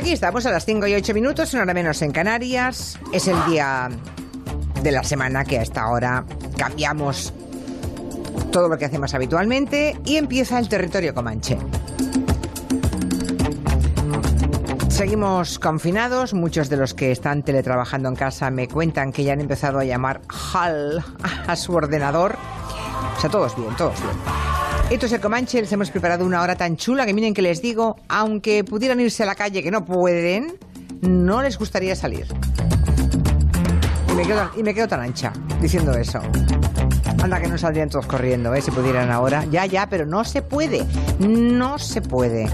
Aquí estamos a las 5 y 8 minutos, una hora menos en Canarias. Es el día de la semana que a esta hora cambiamos todo lo que hacemos habitualmente y empieza el territorio comanche. Seguimos confinados, muchos de los que están teletrabajando en casa me cuentan que ya han empezado a llamar HAL a su ordenador. O sea, todos bien, todos bien. Esto es el Comanche, les hemos preparado una hora tan chula que miren que les digo, aunque pudieran irse a la calle que no pueden, no les gustaría salir. Y me quedo, y me quedo tan ancha diciendo eso. Anda que no saldrían todos corriendo, ¿eh? Si pudieran ahora. Ya, ya, pero no se puede. No se puede.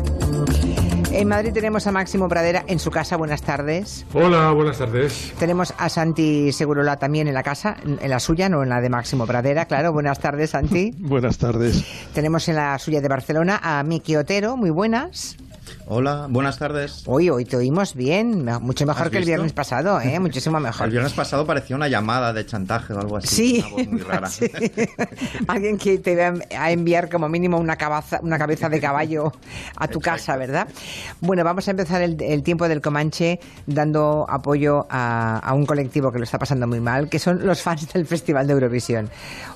En Madrid tenemos a Máximo Pradera en su casa. Buenas tardes. Hola, buenas tardes. Tenemos a Santi Segurola también en la casa, en la suya, no en la de Máximo Pradera, claro. Buenas tardes, Santi. buenas tardes. Tenemos en la suya de Barcelona a Miki Otero. Muy buenas. Hola, buenas tardes. Hoy, hoy te oímos bien, mucho mejor que el viernes pasado, ¿eh? muchísimo mejor. El viernes pasado parecía una llamada de chantaje o algo así. Sí, una voz muy rara. sí. alguien que te va a enviar como mínimo una cabeza, una cabeza de caballo a tu casa, ¿verdad? Bueno, vamos a empezar el, el tiempo del Comanche dando apoyo a, a, un colectivo que lo está pasando muy mal, que son los fans del Festival de Eurovisión.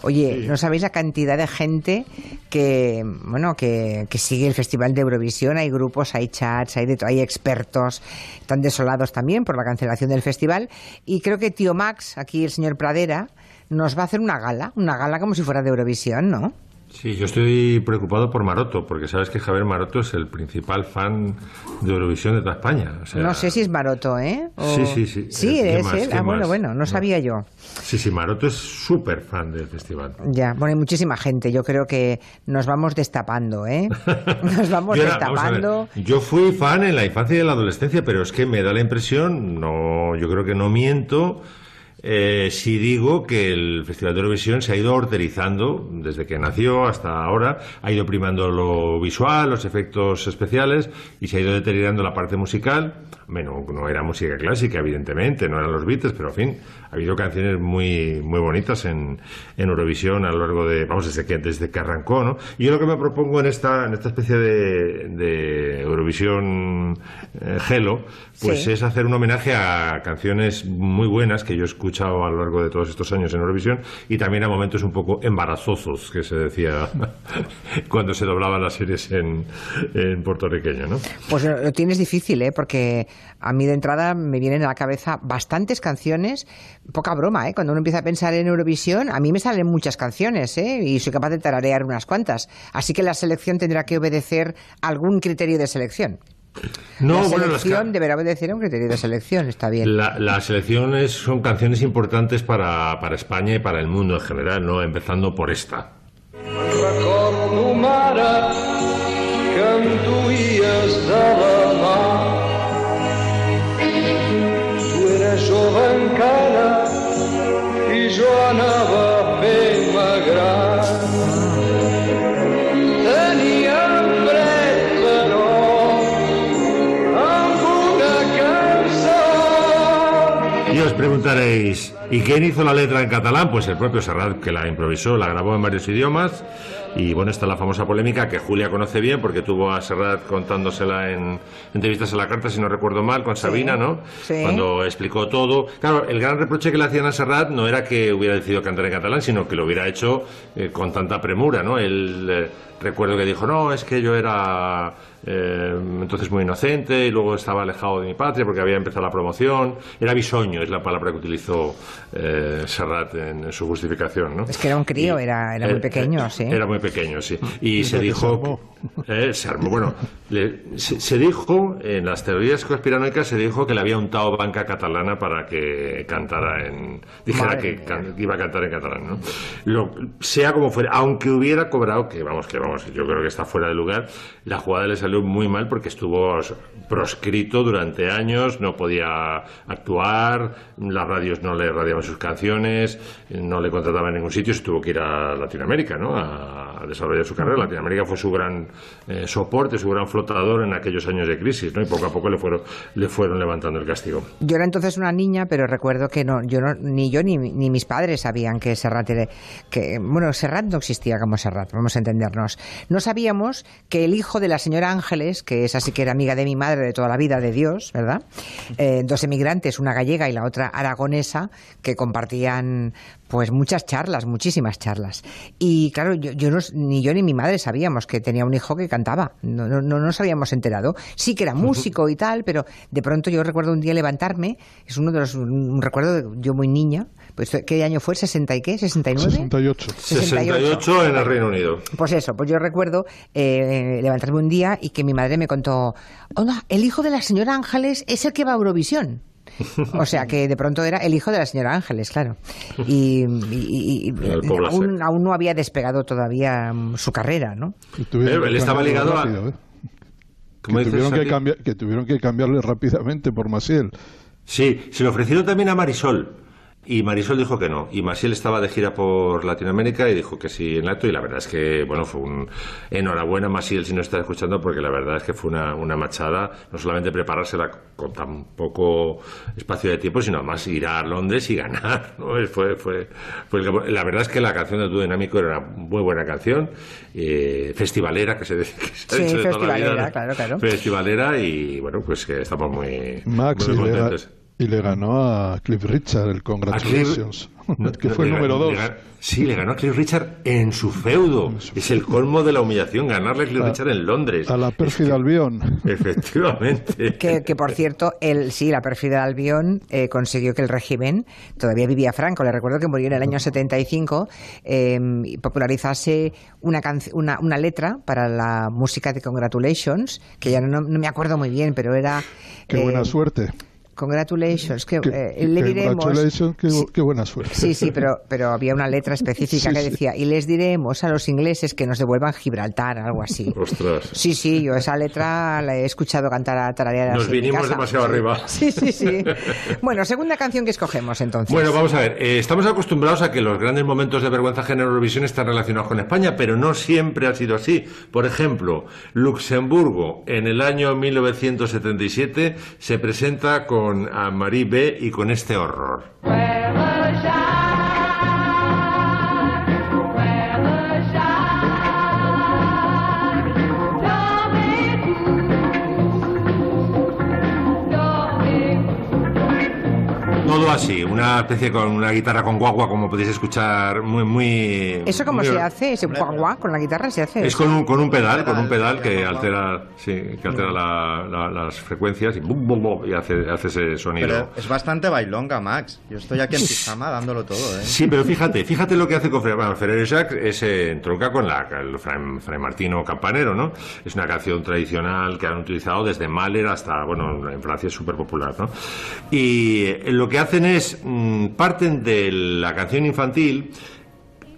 Oye, sí. ¿no sabéis la cantidad de gente que, bueno, que, que sigue el Festival de Eurovisión? Hay grupos, hay chats, hay, de, hay expertos, están desolados también por la cancelación del festival. Y creo que tío Max, aquí el señor Pradera, nos va a hacer una gala, una gala como si fuera de Eurovisión, ¿no? Sí, yo estoy preocupado por Maroto, porque sabes que Javier Maroto es el principal fan de Eurovisión de toda España. O sea, no sé si es Maroto, ¿eh? O... Sí, sí, sí. Sí, es, él. Ah, bueno, bueno, no sabía yo. Sí, sí, Maroto es súper fan del festival. Ya, bueno, hay muchísima gente. Yo creo que nos vamos destapando, ¿eh? Nos vamos yo, destapando. Ver, yo fui fan en la infancia y en la adolescencia, pero es que me da la impresión, no, yo creo que no miento, eh, si digo que el Festival de Eurovisión se ha ido horterizando desde que nació hasta ahora, ha ido primando lo visual, los efectos especiales y se ha ido deteriorando la parte musical. Bueno, no era música clásica, evidentemente, no eran los Beatles, pero en fin, ha habido canciones muy, muy bonitas en, en Eurovisión a lo largo de, vamos, desde que, desde que arrancó, ¿no? Y yo lo que me propongo en esta, en esta especie de, de Eurovisión eh, Gelo, pues sí. es hacer un homenaje a canciones muy buenas que yo he escuchado a lo largo de todos estos años en Eurovisión y también a momentos un poco embarazosos, que se decía cuando se doblaban las series en, en puertorriqueño, ¿no? Pues lo tienes difícil, ¿eh? Porque a mí de entrada me vienen a la cabeza bastantes canciones, poca broma, ¿eh? Cuando uno empieza a pensar en Eurovisión, a mí me salen muchas canciones, ¿eh? Y soy capaz de tararear unas cuantas. Así que la selección tendrá que obedecer algún criterio de selección. No, la bueno, selección las... deberá obedecer a un criterio de selección, está bien. La, la selección es, son canciones importantes para, para España y para el mundo en general, ¿no? Empezando por esta. Preguntaréis, ¿y quién hizo la letra en catalán? Pues el propio Serrat, que la improvisó, la grabó en varios idiomas. Y bueno, está la famosa polémica que Julia conoce bien porque tuvo a Serrat contándosela en entrevistas a la carta, si no recuerdo mal, con Sabina, ¿no? Sí. Cuando explicó todo. Claro, el gran reproche que le hacían a Serrat no era que hubiera decidido cantar en catalán, sino que lo hubiera hecho eh, con tanta premura, ¿no? Él, eh, recuerdo que dijo, no, es que yo era eh, entonces muy inocente y luego estaba alejado de mi patria porque había empezado la promoción. Era bisoño, es la palabra que utilizó eh, Serrat en, en, su justificación, ¿no? Es que era un crío, Y- era, era muy eh, pequeño, eh, sí. Era muy pequeño, sí. Y Y se se dijo... armó. Eh, se armó. Bueno, le- se, se dijo, en las teorías conspiranoicas se dijo que le había untado banca catalana para que cantara en... Dijera Madre que, can- que iba a cantar en catalán, ¿no? Lo- sea como fuera, aunque hubiera cobrado, que vamos, que vamos, yo creo que está fuera de lugar, la jugada le salió muy mal porque estuvo proscrito durante años, no podía actuar, las radios no le sus canciones, no le contrataban en ningún sitio, se tuvo que ir a Latinoamérica, ¿no? A, desarrollar su carrera. Latinoamérica fue su gran eh, soporte, su gran flotador en aquellos años de crisis, ¿no? Y poco a poco le fueron, le fueron levantando el castigo. Yo era entonces una niña, pero recuerdo que no, yo no, ni yo ni, mis padres sabían que Serrat era, bueno, Serrat no existía como Serrat, vamos a entendernos. No sabíamos que el hijo de la señora Ángeles, que es así que era amiga de mi madre de toda la vida, de Dios, ¿verdad? Eh, dos emigrantes, una gallega y la otra aragonesa, que compartían pues muchas charlas, muchísimas charlas. Y claro, yo, yo no- ni yo ni mi madre sabíamos que tenía un hijo que cantaba. No, no, no nos habíamos enterado. Sí que era músico y tal, pero de pronto yo recuerdo un día levantarme, es uno de los, un recuerdo de yo muy niña, pues ¿qué año fue? ¿60 y qué? ¿69? 68. 68 en el Reino Unido. Pues eso, pues yo recuerdo eh, levantarme un día y que mi madre me contó, hola, el hijo de la señora Ángeles es el que va a Eurovisión. O sea que de pronto era el hijo de la señora Ángeles, claro. Y, y- y- aún, no había despegado todavía mm, su carrera, ¿no? Eh, él estaba ligado a- ¿eh? ¿Cómo que, tuvieron que, cambiar, que tuvieron que cambiarle rápidamente por Masiel. Sí, se le ofrecieron también a Marisol. Y Marisol dijo que no. Y Masiel estaba de gira por Latinoamérica y dijo que sí en acto. Y la verdad es que, bueno, fue un. Enhorabuena, Masiel, si no está escuchando, porque la verdad es que fue una, una machada. No solamente preparársela con tan poco espacio de tiempo, sino además ir a Londres y ganar. ¿no? Fue, fue, fue el- la verdad es que la canción de Tu Dinámico era una muy buena canción. eh, festivalera, que se, que se ha Sí, dicho de toda la vida, festivalera, ¿no? claro, claro. Festivalera y, bueno, pues que estamos muy, Max muy contentos. Y le ganó a Cliff Richard el Cliff- Congratulations, No, que fue el número ganó- dos. le ganó- sí, le ganó a Cliff Richard en su feudo. Es el colmo de la humillación ganarle a Cliff A- Richard en Londres. A la pérfida Albión. Efectivamente. Que, que, por cierto, él, sí, la perfida Albión eh, consiguió que el régimen, todavía vivía Franco, le recuerdo que murió en el año 75, eh, y popularizase una, una, una letra para la música de Congratulations, que ya no, no me acuerdo muy bien, pero era... Qué eh, buena suerte. Congratulations, que, Que- eh, que- le diremos... congratulations, qué, Sí. qué buena suerte. Sí, sí, pero, pero había una letra específica Sí, que sí. decía, y les diremos a los ingleses que nos devuelvan Gibraltar, algo así. Ostras. Sí, sí, yo esa letra la he escuchado cantar a tararear Nos vinimos casa. demasiado Sí. arriba. Sí, sí, sí. Bueno, segunda canción que escogemos entonces. Bueno, vamos a ver. eh, estamos acostumbrados a que los grandes momentos de vergüenza en Eurovisión están relacionados con España, pero no siempre ha sido así. Por ejemplo, Luxemburgo en el año 1977 se presenta con a Marie B y con este horror. Así, una especie con una guitarra con guagua, como podéis escuchar, muy, muy. ¿Eso cómo muy- se hace? ¿Ese guagua con la guitarra se hace? Es con un, con un pedal, con un pedal que altera, sí, que altera la- la- las frecuencias y, bum, bum, bum, y hace, hace ese sonido. Pero es bastante bailonga, Max. Yo estoy aquí en pijama dándolo todo, ¿eh? Sí, pero fíjate, fíjate lo que hace con Fre- bueno, Ferrer Jacques, es eh, entronca con la, el Fray, Fray Martino Campanero, ¿no? Es una canción tradicional que han utilizado desde Mahler hasta, bueno, en Francia es súper popular, ¿no? Y lo que hacen es, mm, parten de la canción infantil,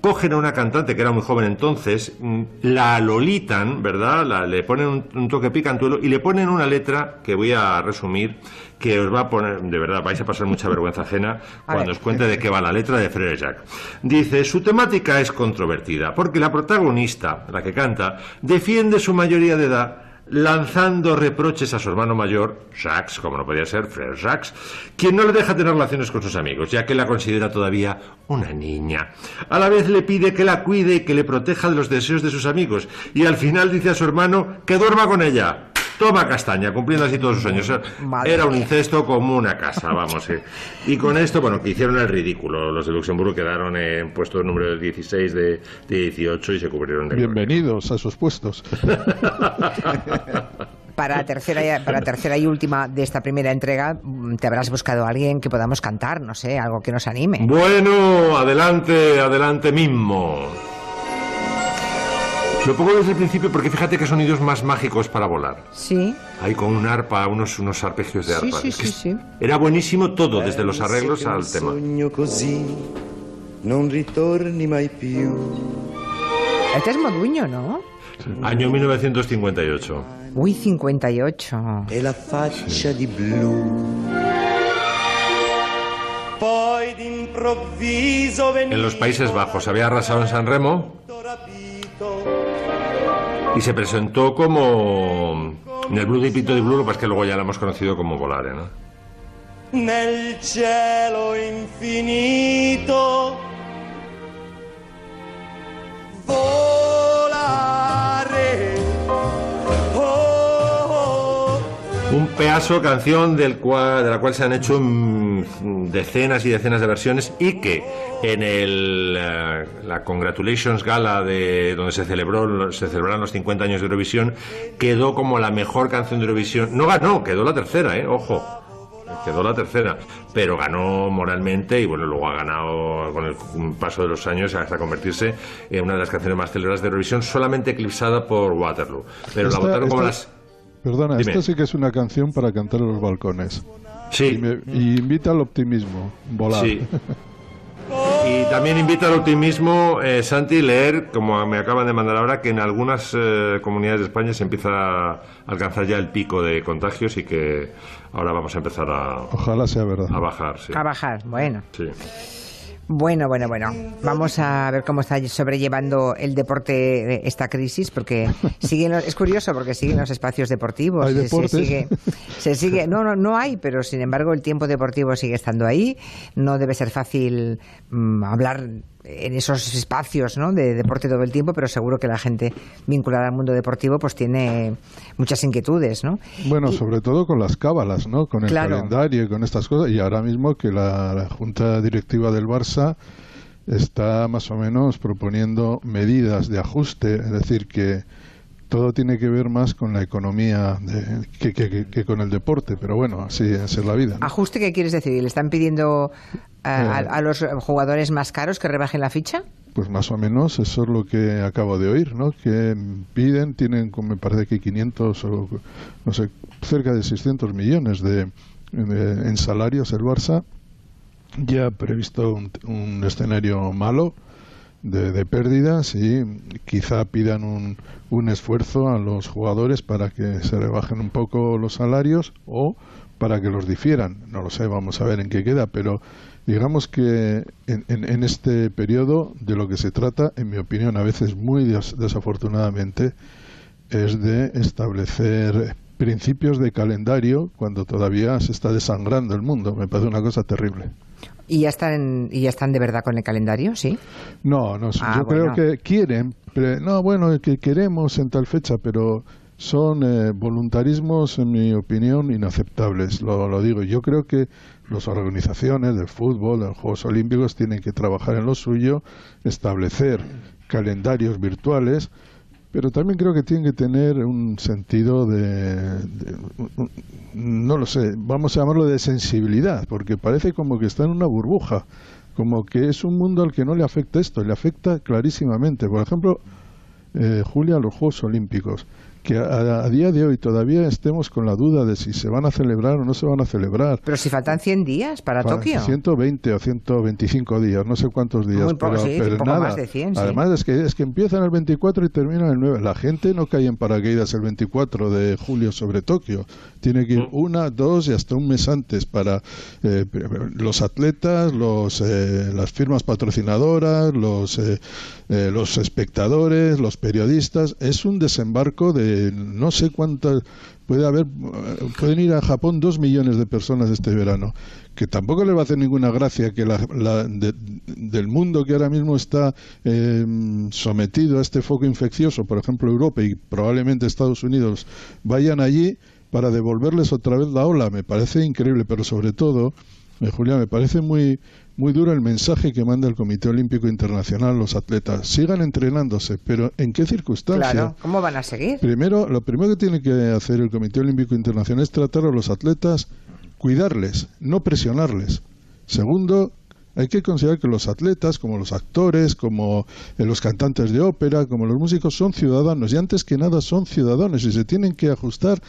cogen a una cantante que era muy joven entonces, mm, la lolitan, ¿verdad? La- le ponen un, un toque picantuelo y le ponen una letra que voy a resumir, que os va a poner, de verdad, vais a pasar mucha vergüenza ajena cuando ver. os cuente de qué va la letra de Frere Jacques. Dice, su temática es controvertida, porque la protagonista, la que canta, defiende su mayoría de edad lanzando reproches a su hermano mayor, Jacques, como no podía ser, Frère Jacques, quien no le deja tener relaciones con sus amigos, ya que la considera todavía una niña. A la vez le pide que la cuide y que le proteja de los deseos de sus amigos, y al final dice a su hermano que duerma con ella. Toma castaña, cumpliendo así todos sus sueños. Madre Era un incesto como una casa, vamos. eh. Y con esto, bueno, que hicieron el ridículo. Los de Luxemburgo quedaron en puesto número 16 de, de 18 y se cubrieron de gloria. Bienvenidos a sus puestos. Para la tercera, y- para tercera y última de esta primera entrega, te habrás buscado a alguien que podamos cantar, no sé, algo que nos anime. Bueno, adelante, adelante mismo. Lo pongo desde el principio porque fíjate que sonidos más mágicos para volar. Sí, Ahí con un arpa, unos, unos arpegios de arpa. sí, Es que sí, sí. Era buenísimo todo, desde los arreglos al tema. este es Moduño, ¿no? Año 1958. Uy, 58. e la faccia di blu. Poi d'improvviso veniva En los Países Bajos había arrasado en San Remo. Y se presentó como en el Blue di Pito di Blue, lo que es que luego ya la hemos conocido como Volare, ¿no? nel cielo infinito. Un pedazo canción del cual, de la cual se han hecho mm, decenas y decenas de versiones y que en el, eh, la Congratulations Gala de donde se celebró se celebraron los 50 años de Eurovisión quedó como la mejor canción de Eurovisión. No ganó, quedó la tercera, eh, ojo. Quedó la tercera, pero ganó moralmente y bueno, luego ha ganado con el paso de los años hasta convertirse en una de las canciones más celebradas de Eurovisión, solamente eclipsada por Waterloo. Pero Esta- la votaron como esta- las Perdona, Dime. esta sí que es una canción para cantar en los balcones. Sí. Y, me- y invita al optimismo, volar. Sí. Y también invita al optimismo, eh, Santi, leer, como me acaban de mandar ahora, que en algunas eh, comunidades de España se empieza a alcanzar ya el pico de contagios y que ahora vamos a empezar a, Ojalá sea verdad. a bajar. Sí. A bajar, bueno. Sí. Bueno, bueno, bueno. Vamos a ver cómo está sobrellevando el deporte esta crisis, porque siguen los- es curioso porque siguen los espacios deportivos. ¿Hay Se- deportes? Se, sigue, se sigue, no, no, no hay, pero sin embargo el tiempo deportivo sigue estando ahí. No debe ser fácil mm, hablar en esos espacios ¿no? de deporte todo el tiempo, pero seguro que la gente vinculada al mundo deportivo pues tiene muchas inquietudes, ¿no? Bueno, Y- sobre todo con las cábalas, ¿no? Con el Claro. calendario y con estas cosas. Y ahora mismo que la, la Junta Directiva del Barça está más o menos proponiendo medidas de ajuste, es decir, que todo tiene que ver más con la economía de- que, que- con el deporte, pero bueno, así es la vida. ¿no? ¿Ajuste qué quieres decir? ¿Le están pidiendo a, a- Eh. a los jugadores más caros que rebajen la ficha? Pues más o menos eso es lo que acabo de oír, ¿no? Que piden, tienen, como me parece que 500 o no sé, cerca de 600 millones de, de- en salarios el Barça. Ya ha previsto un, un escenario malo de, pérdidas y quizá pidan un, un esfuerzo a los jugadores para que se rebajen un poco los salarios o para que los difieran. No lo sé, vamos a ver en qué queda, pero digamos que en, en- en este periodo de lo que se trata, en mi opinión, a veces muy des- desafortunadamente, es de establecer principios de calendario cuando todavía se está desangrando el mundo. Me parece una cosa terrible. ¿Y ya están, y ya están de verdad con el calendario? ¿Sí? No, no, Ah, yo bueno. creo que quieren, pero- no, bueno, que queremos en tal fecha, pero son eh, voluntarismos, en mi opinión, inaceptables. Lo, lo digo, yo creo que las organizaciones del fútbol, de los Juegos Olímpicos, tienen que trabajar en lo suyo, establecer calendarios virtuales, pero también creo que tienen que tener un sentido de, de- no lo sé, vamos a llamarlo de sensibilidad, porque parece como que está en una burbuja, como que es un mundo al que no le afecta esto, le afecta clarísimamente. Por ejemplo, eh, Julia, los Juegos Olímpicos, que a, a día de hoy todavía estemos con la duda de si se van a celebrar o no se van a celebrar. Pero si faltan 100 días para, Para Tokio. 120 o 125 días, no sé cuántos días, Muy poco, pero, sí, pero poco nada. más de 100, sí. Además es que es que empiezan el 24 y terminan el 9. La gente no cae en paracaídas el 24 de julio sobre Tokio. Tiene que ir una, dos y hasta un mes antes para eh, los atletas, los eh, las firmas patrocinadoras, los eh, eh, los espectadores, los periodistas. Es un desembarco de no sé cuántas puede haber eh, pueden ir a Japón dos millones de personas este verano que tampoco le va a hacer ninguna gracia que la, la- de- del mundo que ahora mismo está eh, sometido a este foco infeccioso por ejemplo Europa y probablemente Estados Unidos vayan allí para devolverles otra vez la ola. Me parece increíble pero sobre todo eh, Julia me parece muy muy duro el mensaje que manda el Comité Olímpico Internacional a los atletas sigan entrenándose pero en qué circunstancias Claro, ¿cómo van a seguir? Primero, lo primero que tiene que hacer el Comité Olímpico Internacional es tratar a los atletas, cuidarles, no presionarles. Segundo, hay que considerar que los atletas, como los actores, como eh, los cantantes de ópera, como los músicos, son ciudadanos y antes que nada son ciudadanos y se tienen que ajustar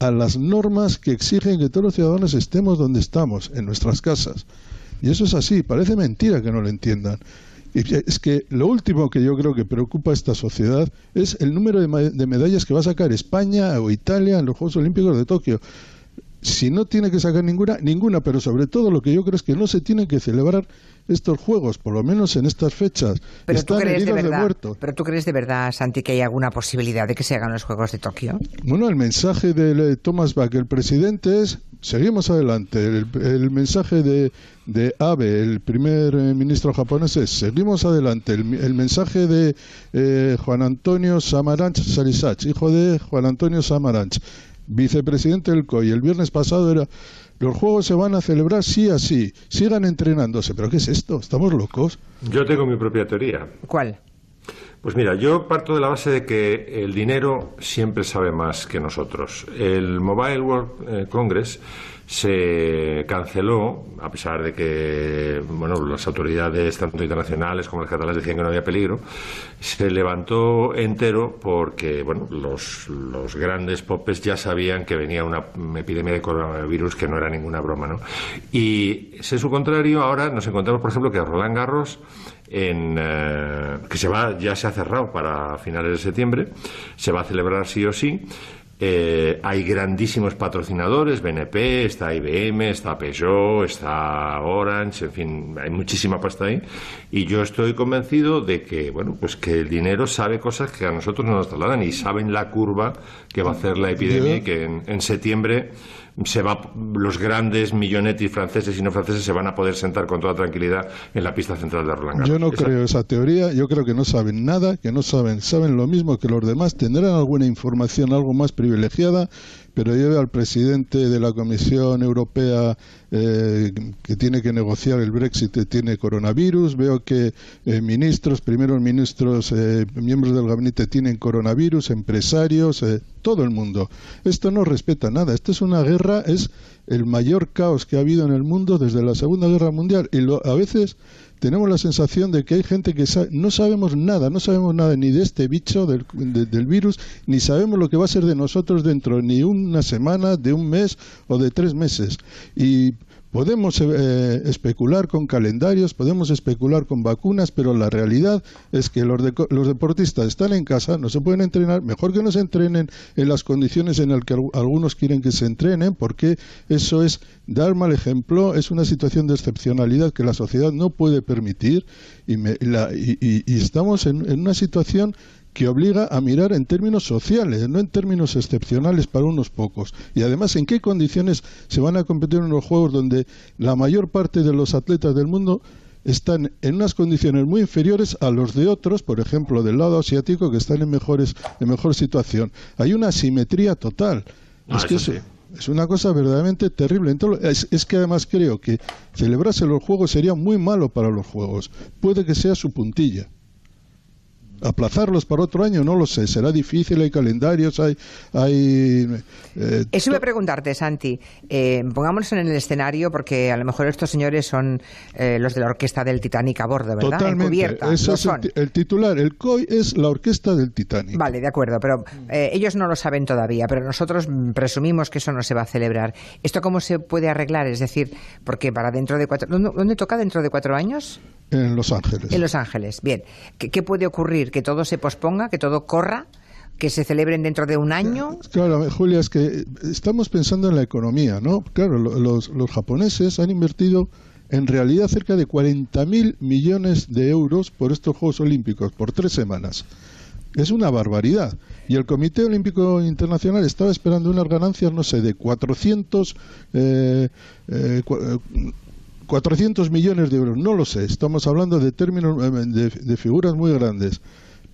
a las normas que exigen que todos los ciudadanos estemos donde estamos, en nuestras casas. Y eso es así, parece mentira que no lo entiendan. Y es que lo último que yo creo que preocupa a esta sociedad es el número de, medallas que va a sacar España o Italia en los Juegos Olímpicos de Tokio. Si no tiene que sacar ninguna, ninguna, pero sobre todo lo que yo creo es que no se tienen que celebrar estos Juegos, por lo menos en estas fechas. Pero tú crees de verdad, pero tú crees de verdad, Santi, que hay alguna posibilidad de que se hagan los Juegos de Tokio. Bueno, el mensaje de Thomas Bach, el presidente, es seguimos adelante. El, el mensaje de, de Abe, el primer eh, ministro japonés, es seguimos adelante. El, el mensaje de eh, Juan Antonio Samaranch Salisach, hijo de Juan Antonio Samaranch, vicepresidente del COI, el viernes pasado era los juegos se van a celebrar sí así, sigan entrenándose. ¿Pero qué es esto? ¿Estamos locos? Yo tengo mi propia teoría. ¿Cuál? Pues mira, yo parto de la base de que el dinero siempre sabe más que nosotros. El Mobile World eh, Congress se canceló, a pesar de que bueno, las autoridades, tanto internacionales como las catalanas, decían que no había peligro, se levantó entero porque bueno, los, los grandes popes ya sabían que venía una epidemia de coronavirus que no era ninguna broma. ¿no? Y es su contrario, ahora nos encontramos, por ejemplo, que Roland Garros en, eh, que se va, ya se ha cerrado para finales de septiembre, se va a celebrar sí o sí. Eh, hay grandísimos patrocinadores, BNP, está IBM, está Peugeot, está Orange, en fin, hay muchísima pasta ahí. Y yo estoy convencido de que, bueno, pues que el dinero sabe cosas que a nosotros no nos trasladan y saben la curva que va a hacer la epidemia y que en, en septiembre se va, los grandes millonetis franceses y no franceses se van a poder sentar con toda tranquilidad en la pista central de Roland Garros. Yo no Esa- creo esa teoría, yo creo que no saben nada, que no saben, saben lo mismo que los demás, tendrán alguna información algo más privilegiada, pero yo veo al presidente de la Comisión Europea eh, que tiene que negociar el Brexit eh, tiene coronavirus, veo que eh, ministros, primeros ministros, eh, miembros del gabinete tienen coronavirus, empresarios, eh, todo el mundo. Esto no respeta nada, esto es una guerra, es el mayor caos que ha habido en el mundo desde la Segunda Guerra Mundial. Y lo- a veces tenemos la sensación de que hay gente que no sabemos nada, no sabemos nada ni de este bicho del, de- del virus, ni sabemos lo que va a ser de nosotros dentro ni una semana, de un mes o de tres meses. Y podemos eh, especular con calendarios, podemos especular con vacunas, pero la realidad es que los, deco- los deportistas están en casa, no se pueden entrenar, mejor que no se entrenen en las condiciones en las que al- algunos quieren que se entrenen, porque eso es dar mal ejemplo, es una situación de excepcionalidad que la sociedad no puede permitir y, me- la- y- y- y estamos en una situación que obliga a mirar en términos sociales, no en términos excepcionales para unos pocos. Y además, ¿en qué condiciones se van a competir en los Juegos donde la mayor parte de los atletas del mundo están en unas condiciones muy inferiores a los de otros, por ejemplo, del lado asiático, que están en, mejores, en mejor situación? Hay una asimetría total. Ah, es que eso- sí. es una cosa verdaderamente terrible. Entonces, es, es que además creo que celebrarse los Juegos sería muy malo para los Juegos. Puede que sea su puntilla. Aplazarlos para otro año, no lo sé. Será difícil, hay calendarios, hay... hay eh, Eso iba a preguntarte, Santi. Eh, pongámonos en el escenario, porque a lo mejor estos señores son eh, los de la orquesta del Titanic a bordo, ¿verdad? Totalmente. Lo es el, son. ti- el titular. El COI es la orquesta del Titanic. Vale, de acuerdo, pero eh, ellos no lo saben todavía, pero nosotros presumimos que eso no se va a celebrar. ¿Esto cómo se puede arreglar? Es decir, porque para dentro de cuatro... ¿Dónde, dónde toca dentro de cuatro años? En Los Ángeles. En Los Ángeles. Bien. ¿Qué, qué puede ocurrir? ¿Que todo se posponga? ¿Que todo corra? ¿Que se celebren dentro de un año? Claro, Julia, es que estamos pensando en la economía, ¿no? Claro, lo- los, los japoneses han invertido en realidad cerca de 40.000 millones de euros por estos Juegos Olímpicos, por tres semanas. Es una barbaridad. Y el Comité Olímpico Internacional estaba esperando unas ganancias, no sé, de 400, eh, eh, cua- eh, 400 millones de euros. No lo sé. Estamos hablando de términos, eh, de, de figuras muy grandes.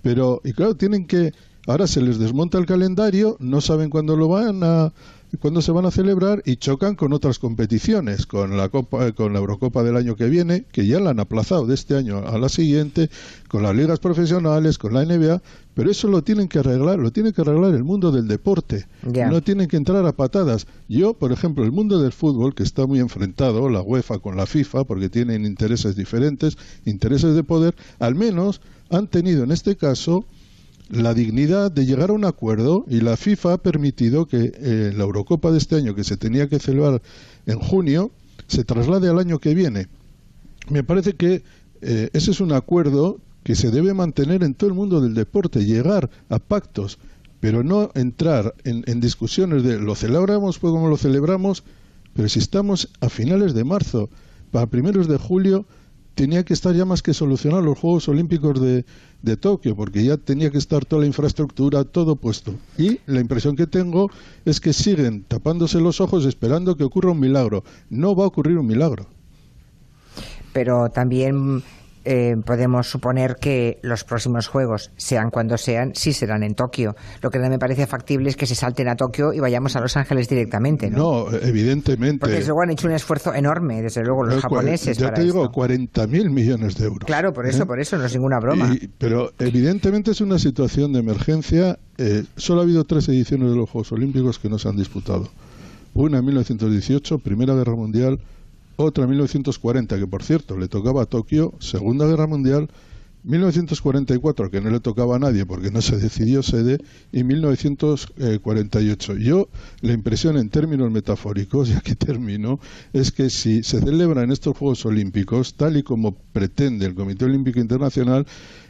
Pero, y claro, tienen que. Ahora se les desmonta el calendario, no saben cuándo lo van a cuándo se van a celebrar y chocan con otras competiciones, con la Copa, eh, con la Eurocopa del año que viene, que ya la han aplazado de este año a la siguiente, con las ligas profesionales, con la NBA, pero eso lo tienen que arreglar, lo tiene que arreglar el mundo del deporte. No tienen que entrar a patadas. Yo, por ejemplo, el mundo del fútbol, que está muy enfrentado, la UEFA con la FIFA, porque tienen intereses diferentes, intereses de poder, al menos han tenido en este caso la dignidad de llegar a un acuerdo y la FIFA ha permitido que eh, la Eurocopa de este año, que se tenía que celebrar en junio, se traslade al año que viene. Me parece que eh, ese es un acuerdo que se debe mantener en todo el mundo del deporte, llegar a pactos, pero no entrar en, en discusiones de lo celebramos pues como lo celebramos, pero si estamos a finales de marzo, para primeros de julio, tenía que estar ya más que solucionado los Juegos Olímpicos de, de Tokio, porque ya tenía que estar toda la infraestructura, todo puesto. Y la impresión que tengo es que siguen tapándose los ojos esperando que ocurra un milagro. No va a ocurrir un milagro. Pero también eh, podemos suponer que los próximos juegos, sean cuando sean, sí serán en Tokio. Lo que no me parece factible es que se salten a Tokio y vayamos a Los Ángeles directamente, ¿no? No, evidentemente. Porque desde luego han hecho un esfuerzo enorme, desde luego los Eh, japoneses. Ya para te digo, esto. 40.000 millones de euros. Claro, por eso, ¿Eh? por eso, no es ninguna broma. Y- pero evidentemente es una situación de emergencia. Eh, solo ha habido tres ediciones de los Juegos Olímpicos que no se han disputado. Una en 1918, Primera Guerra Mundial, otra en 1940, que por cierto le tocaba a Tokio, Segunda Guerra Mundial, 1944, que no le tocaba a nadie porque no se decidió sede, y 1948. Yo, la impresión en términos metafóricos, y aquí termino, es que si se celebran estos Juegos Olímpicos, tal y como pretende el Comité Olímpico Internacional,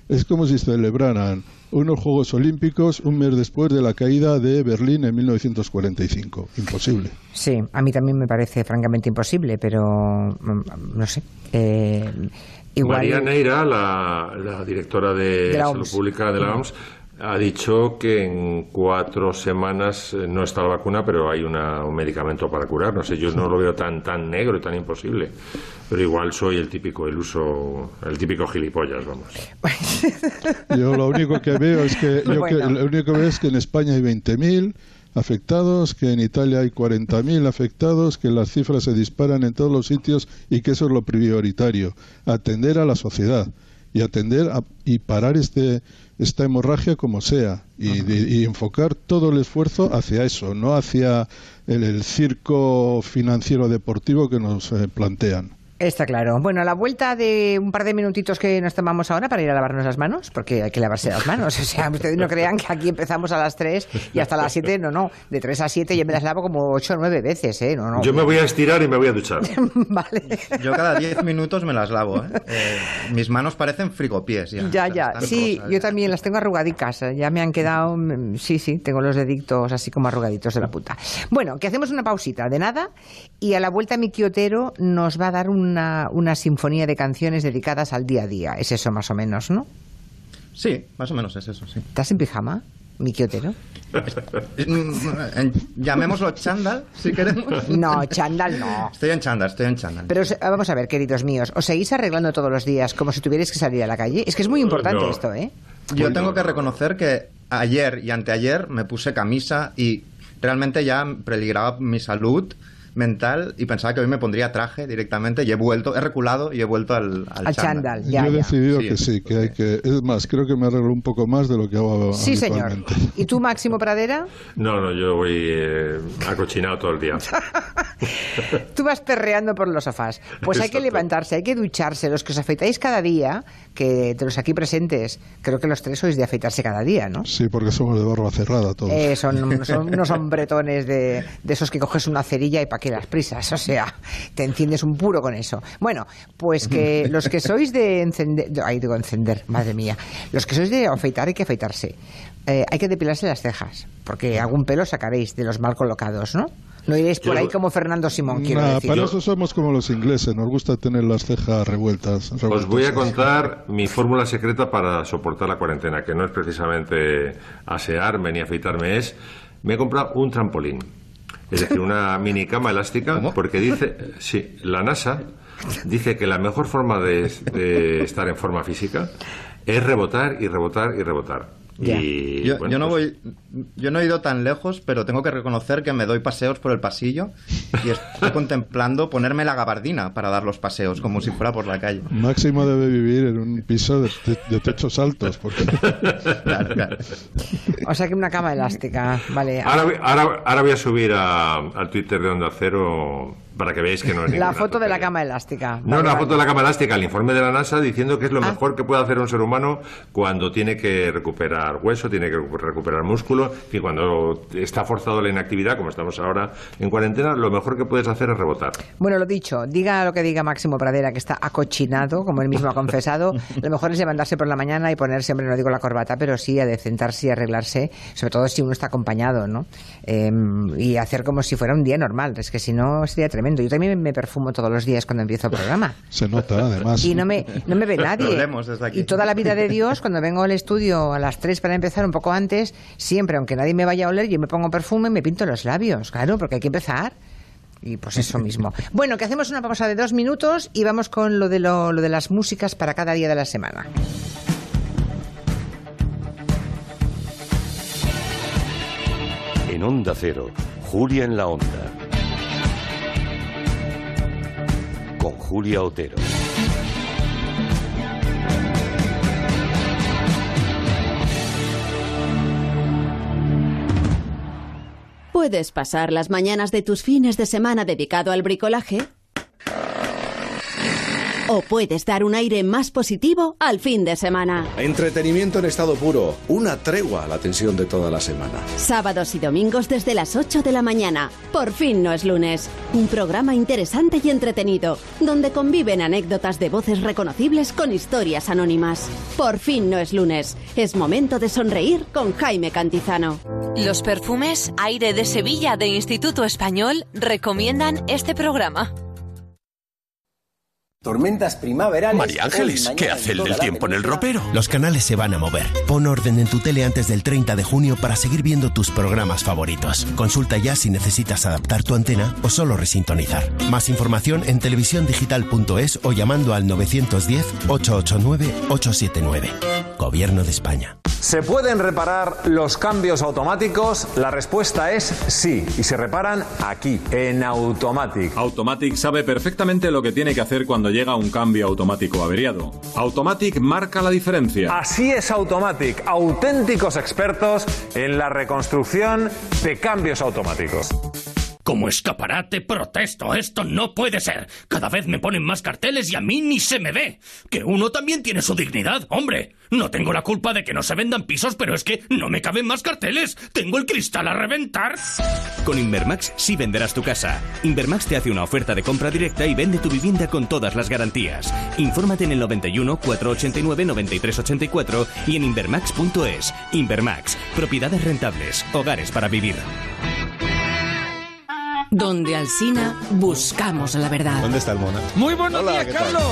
es como si se celebraran unos Juegos Olímpicos un mes después de la caída de Berlín en 1945. Imposible. Sí, a mí también me parece francamente imposible, pero mm, no sé. Eh, igual. María Neira, la, la directora de, De la Salud. Pública de la OMS, ha dicho que en cuatro semanas eh, no está la vacuna, pero hay una- un medicamento para curar. No sé, yo no lo veo tan tan negro y tan imposible. Pero igual soy el típico iluso, el típico gilipollas, vamos. Yo lo único que veo es que, yo que- lo único que veo es que en España hay 20.000 afectados, que en Italia hay 40.000 afectados, que las cifras se disparan en todos los sitios y que eso es lo prioritario, atender a la sociedad y atender a- y parar este esta hemorragia como sea y, de- y enfocar todo el esfuerzo hacia eso, no hacia el, el circo financiero deportivo que nos eh, plantean. Está claro. Bueno, a la vuelta de un par de minutitos que nos tomamos ahora para ir a lavarnos las manos, porque hay que lavarse las manos. O sea, ustedes no crean que aquí empezamos a las 3 y hasta las 7, no, no. De 3 a 7 yo me las lavo como 8 o 9 veces, ¿eh? No, no. Yo me voy a estirar y me voy a duchar. Vale. Yo cada 10 minutos me las lavo, ¿eh? Eh, mis manos parecen frigopiés ya. Ya, ya. Sí, rosas yo ya. también las tengo arrugadicas. eh, Ya me han quedado. Sí, sí, tengo los deditos así como arrugaditos de la puta. Bueno, que hacemos una pausita de nada y a la vuelta mi quiotero nos va a dar una, una sinfonía de canciones dedicadas al día a día. Es eso más o menos, ¿no? Sí, más o menos es eso, sí. ¿Estás en pijama, mi quiotero? Mm, en- Llamémoslo chándal, si queremos. No, chándal no. Estoy en chándal, estoy en chándal. Pero os- vamos a ver, queridos míos, ¿os seguís arreglando todos los días como si tuvierais que salir a la calle? Es que es muy importante No. esto, ¿eh? Yo tengo que reconocer que ayer y anteayer me puse camisa y realmente ya peligraba mi salud mental y pensaba que hoy me pondría traje directamente y he vuelto, he reculado y he vuelto al, al, Al chándal. chándal. Ya, Yo he decidido que sí, que hay que... Es más, creo que me arreglo un poco más de lo que hago Sí, señor. ¿Y tú, Máximo Pradera? No, no, yo voy eh, acochinado todo el día. Tú vas perreando por los sofás. Pues hay que levantarse, hay que ducharse. Los que os afeitáis cada día, que de los aquí presentes, creo que los tres sois de afeitarse cada día, ¿no? Sí, porque somos de barba cerrada todos. Eh, son, son unos hombretones de, de esos que coges una cerilla y pa' qué las prisas. O sea, te enciendes un puro con eso. Bueno, pues que los que sois de encender. Ay, digo encender, madre mía. Los que sois de afeitar hay que afeitarse. Eh, hay que depilarse las cejas, porque algún pelo sacaréis de los mal colocados, ¿no? No iréis por Yo- ahí como Fernando Simón, quiero Nah, decir. para eso somos como los ingleses, nos gusta tener las cejas revueltas. Os voy a revueltas. contar mi fórmula secreta para soportar la cuarentena, que no es precisamente asearme ni afeitarme, es me he comprado un trampolín. Es decir, una mini cama elástica, ¿Cómo? porque dice, sí, la NASA dice que la mejor forma de, de estar en forma física es rebotar y rebotar y rebotar. Y, Yo, bueno, yo no pues, voy, yo no he ido tan lejos, pero tengo que reconocer que me doy paseos por el pasillo y estoy contemplando ponerme la gabardina para dar los paseos, como si fuera por la calle. Máximo debe vivir en un piso de, de- de techos altos, porque Claro, claro. O sea que una cama elástica, vale. Ahora, voy- ahora, ahora voy a subir a- al Twitter de Onda Cero para que veáis que no es La foto de la cama elástica. No, vale. foto de la cama elástica, el informe de la NASA diciendo que es lo Ah. mejor que puede hacer un ser humano cuando tiene que recuperar hueso, tiene que recu- recuperar músculo, y cuando está forzado la inactividad, como estamos ahora en cuarentena, lo mejor que puedes hacer es rebotar. Bueno, lo dicho, diga lo que diga Máximo Pradera, que está acochinado, como él mismo ha confesado. Lo mejor es levantarse por la mañana y ponerse, hombre, no digo la corbata, pero sí a decentarse y arreglarse, sobre todo si uno está acompañado, ¿no? Eh, y hacer como si fuera un día normal, es que si no sería tremendo. Yo también me perfumo todos los días cuando empiezo el programa. se nota además. Y no me, no me ve nadie. Lo olemos desde aquí. Y toda la vida de Dios, cuando vengo al estudio a las 3 para empezar, un poco antes, siempre, aunque nadie me vaya a oler, yo me pongo perfume y me pinto los labios, claro, porque hay que empezar. Y pues eso mismo. Bueno, que hacemos una pausa de dos minutos y vamos con lo de, lo, lo de las músicas para cada día de la semana. En Onda Cero, Julia en la Onda. Con Julia Otero. Puedes pasar las mañanas de tus fines de semana dedicado al bricolaje. O puedes dar un aire más positivo al fin de semana. Entretenimiento en estado puro. Una tregua a la tensión de toda la semana. Sábados y domingos desde las 8 de la mañana. Por fin no es lunes. Un programa interesante y entretenido, donde conviven anécdotas de voces reconocibles con historias anónimas. Por fin no es lunes. Es momento de sonreír con Jaime Cantizano. Los perfumes Aire de Sevilla de Instituto Español recomiendan este programa. Tormentas primaverales. María Ángeles, ¿qué hace el del tiempo en el ropero? Los canales se van a mover. Pon orden en tu tele antes del 30 de junio para seguir viendo tus programas favoritos. Consulta ya si necesitas adaptar tu antena o solo resintonizar. Más información en televisióndigital.es o llamando al 910-889-879. Gobierno de España. ¿Se pueden reparar los cambios automáticos? La respuesta es sí, y se reparan aquí, en Automatic. Automatic sabe perfectamente lo que tiene que hacer cuando llega un cambio automático averiado. Automatic marca la diferencia. Así es Automatic, auténticos expertos en la reconstrucción de cambios automáticos. Como escaparate protesto, esto no puede ser. Cada vez me ponen más carteles y a mí ni se me ve. Que uno también tiene su dignidad, hombre. No tengo la culpa de que no se vendan pisos, pero es que no me caben más carteles. Tengo el cristal a reventar. Con Invermax sí venderás tu casa. Invermax te hace una oferta de compra directa y vende tu vivienda con todas las garantías. Infórmate en el 91 489 9384 y en invermax.es. Invermax, propiedades rentables, hogares para vivir. Donde Alsina buscamos la verdad. ¿Dónde está el mona? Muy buenos Hola, días. Carlos.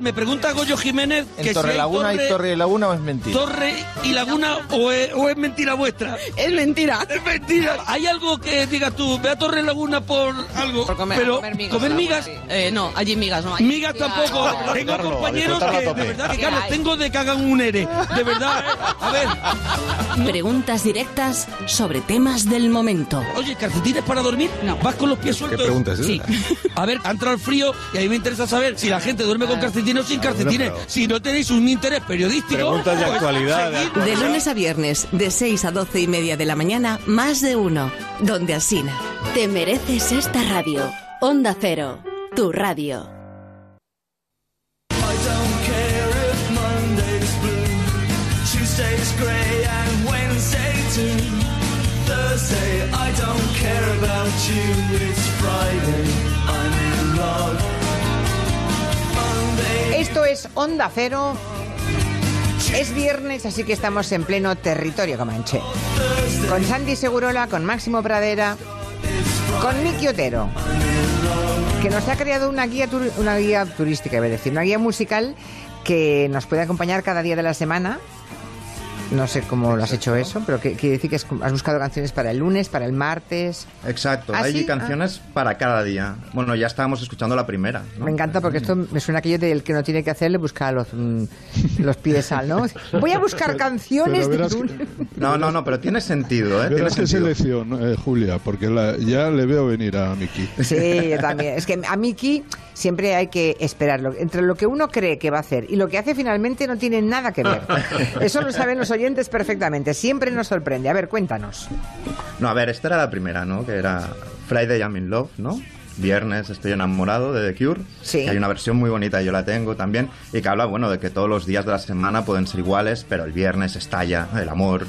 Me pregunta Goyo Jiménez ¿En que Torre si hay Laguna torre, hay Torre y Laguna o es mentira? Torre y Laguna o es, o es mentira vuestra. Es mentira. Es mentira. ¿Hay algo que digas tú? Ve a Torre Laguna por algo. Por comer, pero comer migas. comer migas. Eh, no, allí migas no hay. Migas tampoco. no. tengo compañeros que, de verdad, que Carlos, hay. tengo de que hagan un ERE. De verdad. A ver. Preguntas directas sobre temas del momento. Oye, ¿calcetines para dormir? No. ¿Vas con los pies sueltos? pregunta es Sí. A ver, ha entrado el frío y a mí me interesa saber si la gente duerme con calcetines o sin calcetines. pero- Si no tenéis un interés periodístico. Preguntas de pues, actualidad, de seguid. De lunes a viernes, de 6 a 12 y media de la mañana, más de uno. Donde Alsina. Te mereces esta radio. Onda Cero, tu radio. Esto es Onda Cero. Es viernes, así que estamos en pleno territorio comanche. Con Sandy Segurola, con Máximo Pradera, con Miki Otero, que nos ha creado una guía, una guía turística, decir, una guía musical que nos puede acompañar cada día de la semana. No sé cómo lo has hecho eso, pero que- quiere decir que has buscado canciones para el lunes, para el martes. Exacto, ¿Ah, hay sí? canciones para cada día. Bueno, ya estábamos escuchando la primera. ¿no? Me encanta porque esto me suena aquello del que no tiene que hacer le busca los, mm, los pies al, ¿no? Voy a buscar canciones pero de lunes. No, no, no, pero tiene sentido, ¿eh? Tiene sentido. selección, eh, Julia, porque la- ya le veo venir a Miki. Sí, yo también. Es que a Miki siempre hay que esperarlo. Entre lo que uno cree que va a hacer y lo que hace finalmente no tiene nada que ver. Eso lo saben los oyentes perfectamente. Siempre nos sorprende. A ver, cuéntanos. No, a ver, esta era la primera, ¿no? Que era Friday I'm in Love, ¿no? Viernes estoy enamorado de The Cure. Sí. Que Hay una versión muy bonita, yo la tengo también, y que habla, bueno, de que todos los días de la semana pueden ser iguales, pero el viernes estalla el amor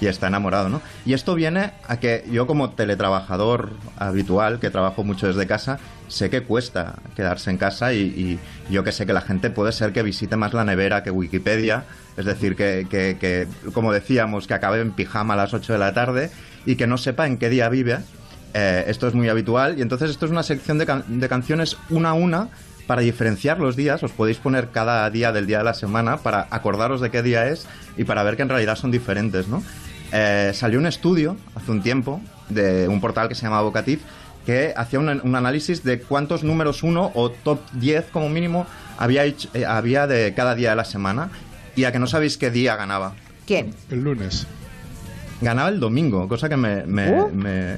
y, y está enamorado, ¿no? Y esto viene a que yo como teletrabajador habitual, que trabajo mucho desde casa, sé que cuesta quedarse en casa y, y yo que sé que la gente puede ser que visite más la nevera que Wikipedia, es decir, que, que- que, como decíamos, que acabe en pijama a las 8 de la tarde y que no sepa en qué día vive. Eh, esto es muy habitual y entonces esto es una sección de, can- de canciones una a una para diferenciar los días. Os podéis poner cada día del día de la semana para acordaros de qué día es y para ver que en realidad son diferentes, ¿no? Eh, salió un estudio hace un tiempo de un portal que se llama Vocativ que hacía un, un análisis de cuántos números uno o top 10 como mínimo había, hecho- eh, había de cada día de la semana y a que no sabéis qué día ganaba. ¿Quién? El lunes. Ganaba el domingo, cosa que me, me, Uh. me-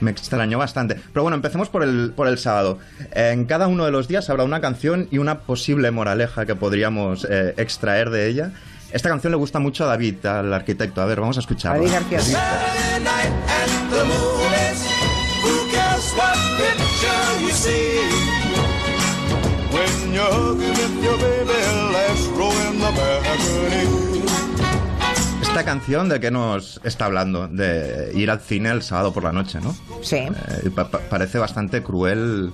me extrañó bastante. Pero bueno, empecemos por el, por el sábado. En cada uno de los días habrá una canción y una posible moraleja que podríamos eh, extraer de ella. Esta canción le gusta mucho a David, al arquitecto. A ver, vamos a escucharla. David. Esta canción de qué nos está hablando? De ir al cine el sábado por la noche, ¿no? Sí. Eh, pa- pa- parece bastante cruel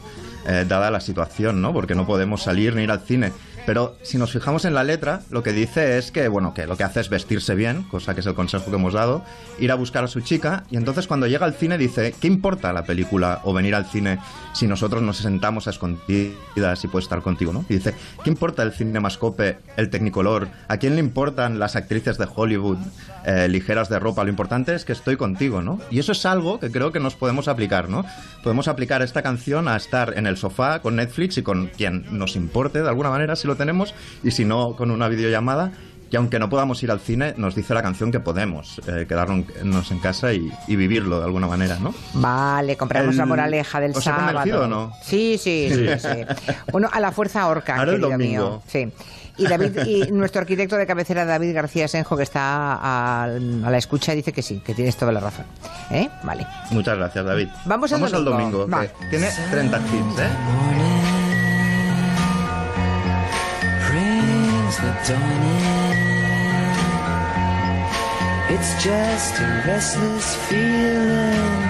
eh, dada la situación, ¿no? Porque no podemos salir ni ir al cine. Pero si nos fijamos en la letra, lo que dice es que, bueno, que lo que hace es vestirse bien, cosa que es el consejo que hemos dado, ir a buscar a su chica, y entonces cuando llega al cine dice, ¿qué importa la película o venir al cine si nosotros nos sentamos a escondidas y puede estar contigo, ¿no? Y dice, ¿qué importa el cinemascope, el tecnicolor? ¿A quién le importan las actrices de Hollywood eh, ligeras de ropa? Lo importante es que estoy contigo, ¿no? Y eso es algo que creo que nos podemos aplicar, ¿no? Podemos aplicar esta canción a estar en el sofá con Netflix y con quien nos importe de alguna manera, si lo tenemos, y si no, con una videollamada. Y aunque no podamos ir al cine, nos dice la canción que podemos eh, quedarnos en casa y, y vivirlo de alguna manera, ¿no? Vale, compramos El- la moraleja del ¿os sábado. o no? Sí, sí, sí, sí. Bueno, a la fuerza orca, Ahora el querido domingo. mío. Sí. Y David y nuestro arquitecto de cabecera David García Senjo que está a, a la escucha dice que sí, que tienes toda la razón. ¿Eh? Vale. Muchas gracias, David. Vamos al al domingo. domingo. Va. que tiene 30 hits, ¿eh? Brings the dawning. It's just a restless feeling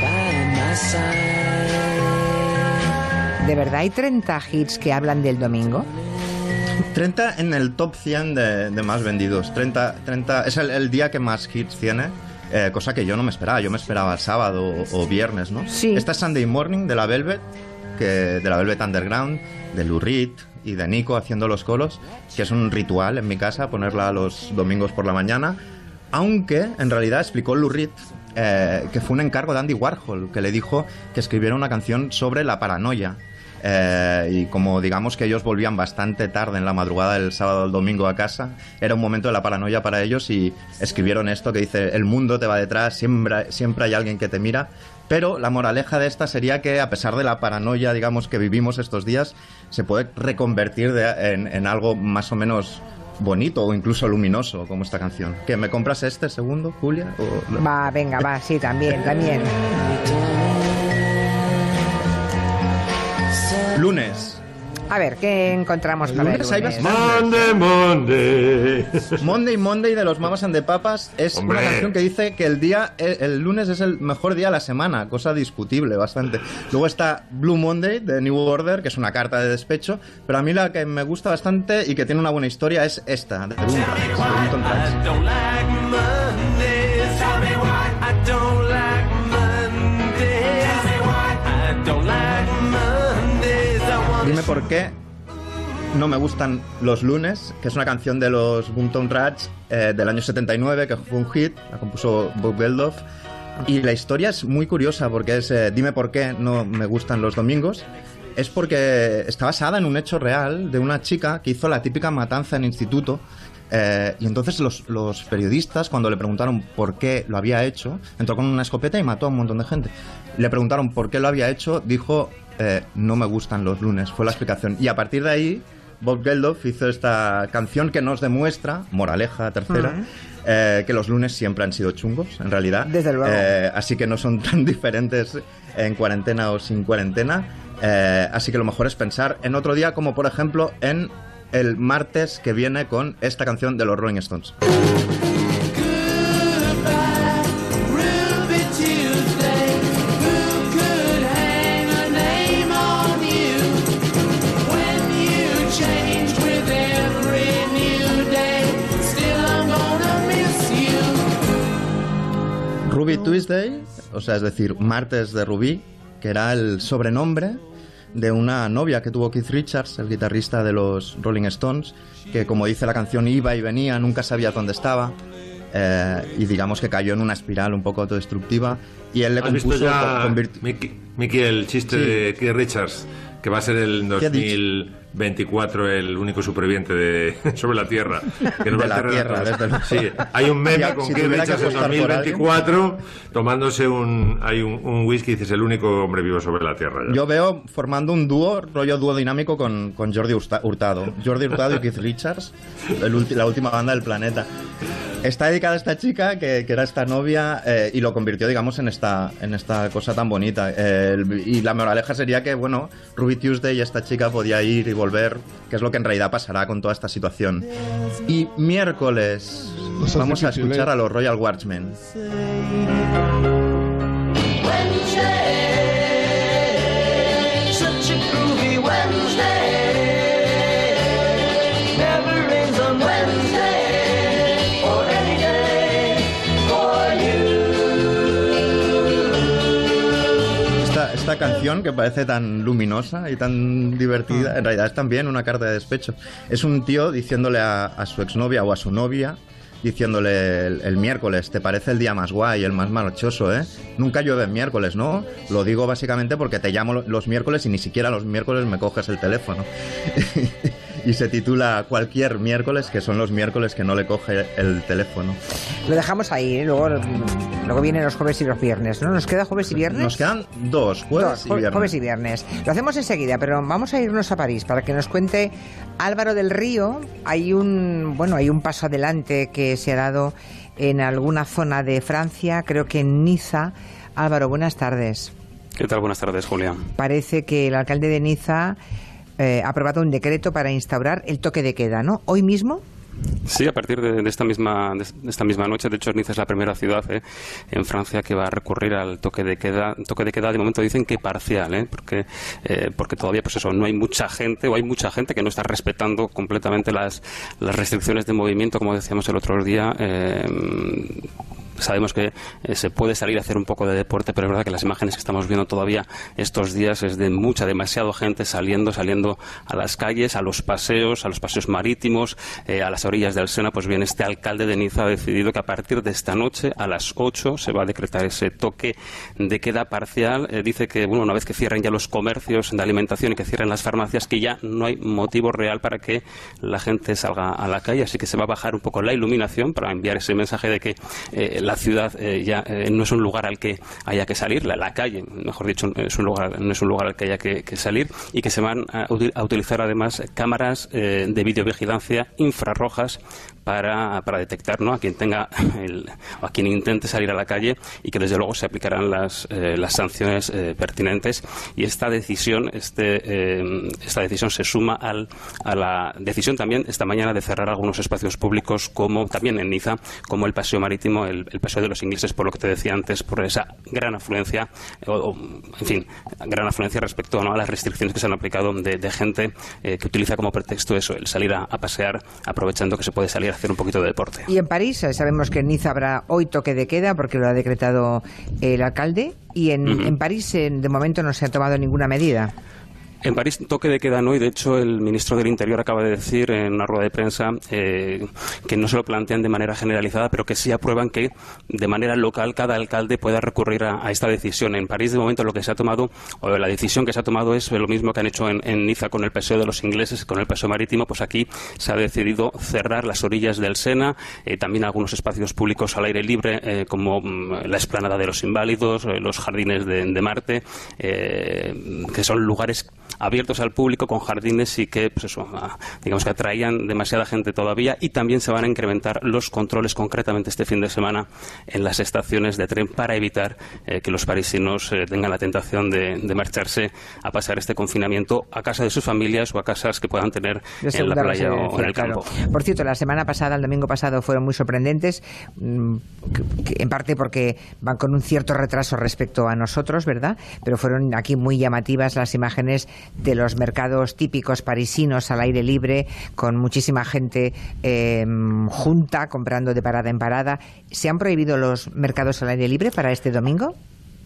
by my side. ¿De verdad hay 30 hits que hablan del domingo? 30 en el top 100 de, de más vendidos. 30, 30 es el, el día que más hits tiene. eh, cosa que yo no me esperaba. Yo me esperaba sábado o, o viernes, ¿no? Sí. Esta es Sunday Morning de la Velvet, que, de la Velvet Underground, de Lou Reed y de Nico haciendo los colos, que es un ritual en mi casa ponerla los domingos por la mañana. Aunque en realidad explicó Lou Reed eh, que fue un encargo de Andy Warhol, que le dijo que escribiera una canción sobre la paranoia. Eh, y como digamos que ellos volvían bastante tarde en la madrugada del sábado al domingo a casa, era un momento de la paranoia para ellos y escribieron esto que dice, el mundo te va detrás, siempre, siempre hay alguien que te mira. Pero la moraleja de esta sería que a pesar de la paranoia, digamos, que vivimos estos días, se puede reconvertir de- en, en algo más o menos bonito o incluso luminoso como esta canción. ¿Que me compras este segundo, Julia? O- Va, venga, va, sí, también, también. Lunes. A ver, ¿qué encontramos para el lunes bastante. Monday. Monday Monday de los Mamas and the Papas es Hombre. una canción que dice que el día el, el lunes es el mejor día de la semana, cosa discutible bastante. Luego está Blue Monday de New Order, que es una carta de despecho, pero a mí la que me gusta bastante y que tiene una buena historia es esta, de Boom Tracks, de Boomtown Tracks. Dime por qué no me gustan los lunes, que es una canción de los Boomtown Rats eh, del año 79, que fue un hit, la compuso Bob Geldof. Y la historia es muy curiosa porque es, eh, dime por qué no me gustan los domingos. Es porque está basada en un hecho real de una chica que hizo la típica matanza en instituto. eh, y entonces los, los periodistas, cuando le preguntaron por qué lo había hecho, entró con una escopeta y mató a un montón de gente. Le preguntaron por qué lo había hecho, dijo, eh, no me gustan los lunes, fue la explicación. Y a partir de ahí, Bob Geldof hizo esta canción que nos demuestra, moraleja tercera, eh, que los lunes siempre han sido chungos, en realidad. Desde luego. Eh, así que no son tan diferentes en cuarentena o sin cuarentena. Eh, así que lo mejor es pensar en otro día, como por ejemplo en el martes que viene con esta canción de los Rolling Stones. Tuesday, o sea, es decir, martes de Ruby, que era el sobrenombre de una novia que tuvo Keith Richards, el guitarrista de los Rolling Stones, que como dice la canción iba y venía, nunca sabía dónde estaba. eh, y digamos que cayó en una espiral un poco autodestructiva y él le ¿Has visto compuso ya, convirti- Mickey, Mickey, el chiste Sí. de Keith Richards, que va a ser el ¿Qué ha dicho? 2024 el único superviviente de, sobre la Tierra? Que nos De va la a Tierra, desde. Sí, hay un meme Ya, con si que Richards en apostar por 2024 tomándose un, hay un, un whisky y dices el único hombre vivo sobre la Tierra. ya. Yo veo formando un dúo, rollo dúo dinámico con, con Jordi Hurta- Hurtado. Jordi Hurtado y Keith Richards, ulti- la última banda del planeta. Está dedicada a esta chica, que, que era esta novia, eh, y lo convirtió, digamos, en esta, en esta cosa tan bonita. Eh, el- y la moraleja sería que, bueno, Ruby Tuesday y esta chica podía ir y volver, que es lo que en realidad pasará con toda esta situación. Y miércoles vamos a escuchar ¿eh? a los Royal Watchmen. Canción que parece tan luminosa y tan divertida, en realidad es también una carta de despecho. Es un tío diciéndole a, a su exnovia o a su novia, diciéndole el, el miércoles, ¿te parece el día más guay, el más marchoso, eh? Nunca llueve en miércoles, ¿no? Lo digo básicamente porque te llamo lo- los miércoles y ni siquiera los miércoles me coges el teléfono. y se titula Cualquier miércoles, que son los miércoles que no le coge el teléfono. Lo dejamos ahí, ¿eh? luego, luego vienen los jueves y los viernes, ¿no? ¿Nos queda jueves y viernes? Nos quedan dos, jueves Dos, y viernes. jueves y viernes. Lo hacemos enseguida, pero vamos a irnos a París para que nos cuente Álvaro del Río. Hay un, bueno, hay un paso adelante que se ha dado en alguna zona de Francia, creo que en Niza. Álvaro, buenas tardes. ¿Qué tal? Buenas tardes, Julia. Parece que el alcalde de Niza eh, aprobado un decreto para instaurar el toque de queda, ¿no? Hoy mismo. Sí, a partir de, esta misma de esta misma noche, de hecho Niza es la primera ciudad eh, en Francia que va a recurrir al toque de queda. Toque de queda de momento dicen que parcial, eh, porque eh, porque todavía pues eso no hay mucha gente o hay mucha gente que no está respetando completamente las las restricciones de movimiento, como decíamos el otro día. Sabemos que eh, se puede salir a hacer un poco de deporte, pero es verdad que las imágenes que estamos viendo todavía estos días es de mucha, demasiado gente saliendo, saliendo a las calles, a los paseos, a los paseos marítimos, eh, a las orillas del Sena. Pues bien, este alcalde de Niza ha decidido que a partir de esta noche, a las 8, se va a decretar ese toque de queda parcial. Eh, dice que, bueno, una vez que cierren ya los comercios de alimentación y que cierren las farmacias, que ya no hay motivo real para que la gente salga a la calle, así que se va a bajar un poco la iluminación para enviar ese mensaje de que eh, la ciudad eh, ya eh, no es un lugar al que haya que salir, la, la calle, mejor dicho, es un lugar, no es un lugar al que haya que, que salir y que se van a, a utilizar además cámaras eh, de videovigilancia infrarrojas para, detectar ¿no? a quien tenga el- a quien intente salir a la calle y que desde luego se aplicarán las, eh, sanciones eh, pertinentes y esta decisión este, eh, esta decisión se suma al, a la decisión también esta mañana de cerrar algunos espacios públicos como también en Niza como el paseo marítimo el, paseo de los ingleses por lo que te decía antes por esa gran afluencia o, en fin gran afluencia respecto ¿no? a las restricciones que se han aplicado de, de gente eh, que utiliza como pretexto eso el salir a, pasear aprovechando que se puede salir hacer un poquito de deporte Y en París, eh, sabemos que en Niza habrá hoy toque de queda porque lo ha decretado el alcalde. Y en, en París, eh, de momento, no se ha tomado ninguna medida. En París toque de queda no y de hecho el ministro del Interior acaba de decir en una rueda de prensa eh, que no se lo plantean de manera generalizada pero que sí aprueban que de manera local cada alcalde pueda recurrir a, esta decisión. En París de momento lo que se ha tomado o la decisión que se ha tomado es lo mismo que han hecho en, Niza con el paseo de los ingleses, con el paseo marítimo, pues aquí se ha decidido cerrar las orillas del Sena, eh, también algunos espacios públicos al aire libre eh, como mm, la explanada de los inválidos, eh, los jardines de, de Marte, que son lugares abiertos al público con jardines y que pues eso, ah, digamos que atraían demasiada gente todavía y también se van a incrementar los controles concretamente este fin de semana en las estaciones de tren para evitar eh, que los parisinos eh, tengan la tentación de, de marcharse a pasar este confinamiento a casa de sus familias o a casas que puedan tener en la playa o en el claro. campo. Por cierto, la semana pasada, el domingo pasado, fueron muy sorprendentes, mm, en parte porque van con un cierto retraso respecto a nosotros, ¿verdad? Pero fueron aquí muy llamativas las imágenes de los mercados típicos parisinos al aire libre, con muchísima gente eh, junta, comprando de parada en parada. ¿Se han prohibido los mercados al aire libre para este domingo?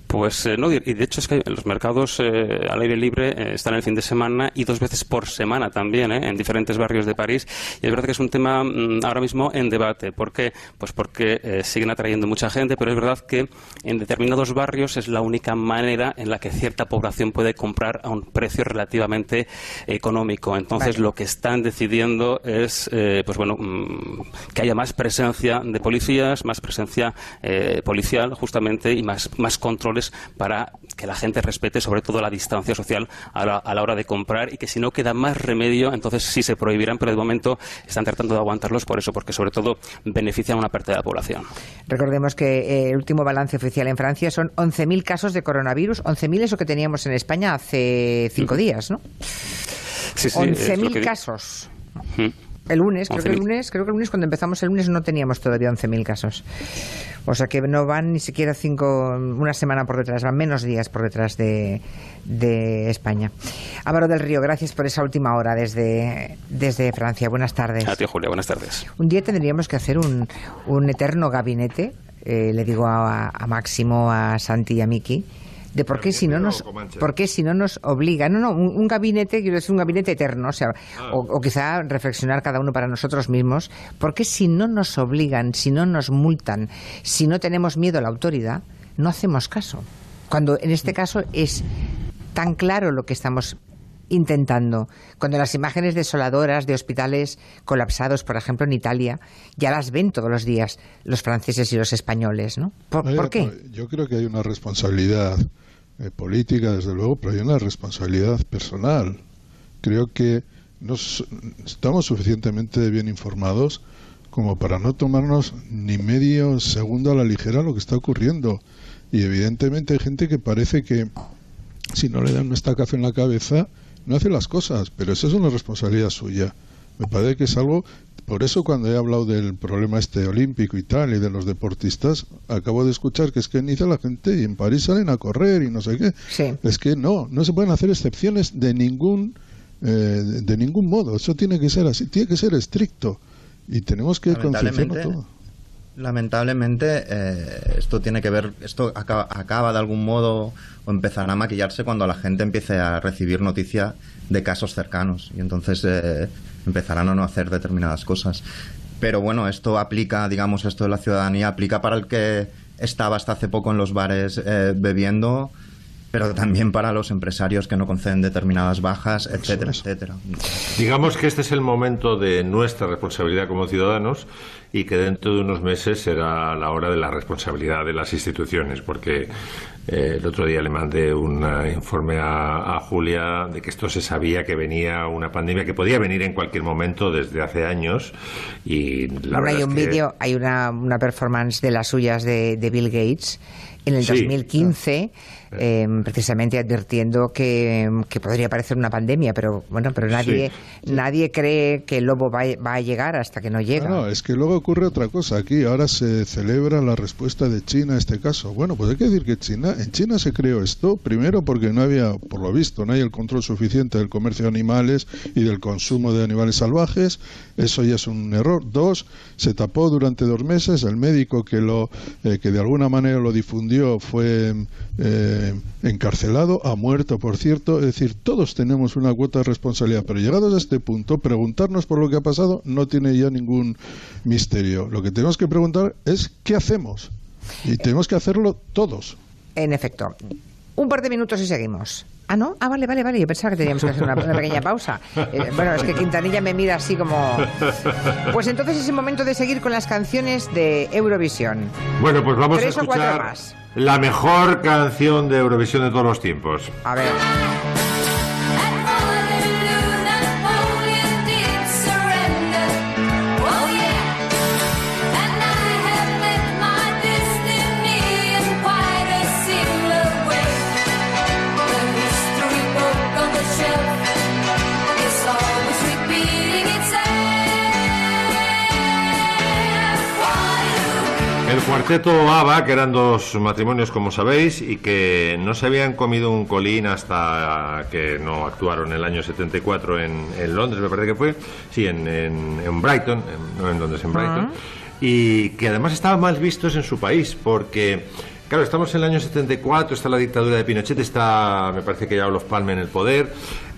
Pues eh, no, y de hecho es que los mercados eh, al aire libre eh, están el fin de semana y dos veces por semana también, ¿eh? en diferentes barrios de París. Y es verdad que es un tema mm, ahora mismo en debate. ¿Por qué? Pues porque eh, siguen atrayendo mucha gente, pero es verdad que en determinados barrios es la única manera en la que cierta población puede comprar a un precio relativamente económico. Entonces Vale. lo que están decidiendo es, pues bueno, mm, que haya más presencia de policías, más presencia eh, policial justamente y más, más para que la gente respete sobre todo la distancia social a la, a la hora de comprar y que si no queda más remedio entonces sí se prohibirán pero de momento están tratando de aguantarlos por eso porque sobre todo benefician a una parte de la población. Recordemos que eh, el último balance oficial en Francia son 11.000 casos de coronavirus. 11.000 es lo que teníamos en España hace cinco días, ¿no? Sí, sí, es lo 11.000 que di- casos. El lunes, creo que el 11.000. lunes, creo que el lunes cuando empezamos el lunes no teníamos todavía 11.000 casos. O sea que no van ni siquiera cinco, una semana por detrás, van menos días por detrás de, de España. Álvaro del Río, gracias por esa última hora desde, desde Francia. Buenas tardes. A ti Julia, buenas tardes. Un día tendríamos que hacer un, un eterno gabinete, eh, le digo a, a Máximo, a Santi y a Miki, de por qué si no nos por qué si no nos obliga no no un, un gabinete quiero decir un gabinete eterno o sea o, o quizá reflexionar cada uno para nosotros mismos por qué si no nos obligan si no nos multan si no tenemos miedo a la autoridad no hacemos caso cuando en este caso es tan claro lo que estamos intentando. Cuando las imágenes desoladoras de hospitales colapsados, por ejemplo, en Italia, ya las ven todos los días los franceses y los españoles, ¿no? ¿Por, Hay- por qué? Yo creo que hay una responsabilidad eh, política, desde luego, pero hay una responsabilidad personal. Creo que nos, estamos suficientemente bien informados como para no tomarnos ni medio segundo a la ligera lo que está ocurriendo. Y evidentemente hay gente que parece que si no le dan un estacazo en la cabeza, no hace las cosas, pero eso es una responsabilidad suya. Me parece que es algo, por eso cuando he hablado del problema este olímpico y tal, y de los deportistas, acabo de escuchar que es que en Niza la gente y en París salen a correr y no sé qué. Es que no, no se pueden hacer excepciones de ningún, eh, de ningún modo. Eso tiene que ser así, tiene que ser estricto. Y tenemos que Lamentablemente, todo. Lamentablemente eh, esto tiene que ver, esto acaba, acaba de algún modo o empezará a maquillarse cuando la gente empiece a recibir noticia de casos cercanos y entonces eh, empezarán a no hacer determinadas cosas. Pero bueno, esto aplica, digamos, esto de la ciudadanía aplica para el que estaba hasta hace poco en los bares eh, bebiendo, pero también para los empresarios que no conceden determinadas bajas, etcétera, etcétera. Digamos que este es el momento de nuestra responsabilidad como ciudadanos y que dentro de unos meses será la hora de la responsabilidad de las instituciones, porque eh, el otro día le mandé un eh, informe a, a Julia de que esto se sabía que venía una pandemia que podía venir en cualquier momento desde hace años y la verdad hay un que- vídeo, hay una, una performance de las suyas de, de Bill Gates en el Sí. 2015, eh, precisamente advirtiendo que, que podría parecer una pandemia, pero bueno, pero nadie, nadie cree que el lobo va, a- va a llegar hasta que no llega. No, no, es que luego ocurre otra cosa. Aquí ahora se celebra la respuesta de China a este caso. Bueno, pues hay que decir que China, en China se creó esto, primero porque no había, por lo visto, no hay el control suficiente del comercio de animales y del consumo de animales salvajes. Eso ya es un error. Dos, se tapó durante dos meses. El médico que lo, eh, que de alguna manera lo difundió fue eh, encarcelado, ha muerto, por cierto. Es decir, todos tenemos una cuota de responsabilidad, pero llegados a este punto, preguntarnos por lo que ha pasado no tiene ya ningún misterio. Lo que tenemos que preguntar es qué hacemos. Y tenemos que hacerlo todos. En efecto. Un par de minutos y seguimos. Ah, ¿no? Ah, vale, vale, vale. Yo pensaba que teníamos que hacer una, una pequeña pausa. Eh, bueno, es que Quintanilla me mira así como... Pues entonces es el momento de seguir con las canciones de Eurovisión. Bueno, pues vamos a Tres escuchar la mejor canción de Eurovisión de todos los tiempos. A ver. Cuarteto ABBA, que eran dos matrimonios, como sabéis, y que no se habían comido un colín hasta que no actuaron en el año 74 en, en Londres, me parece que fue, sí, en, en, en Brighton, no en Londres, en Brighton, y que además estaban mal vistos en su país, porque Claro, estamos en el año 74, está la dictadura de Pinochet, está, me parece que ya los Palme en el poder,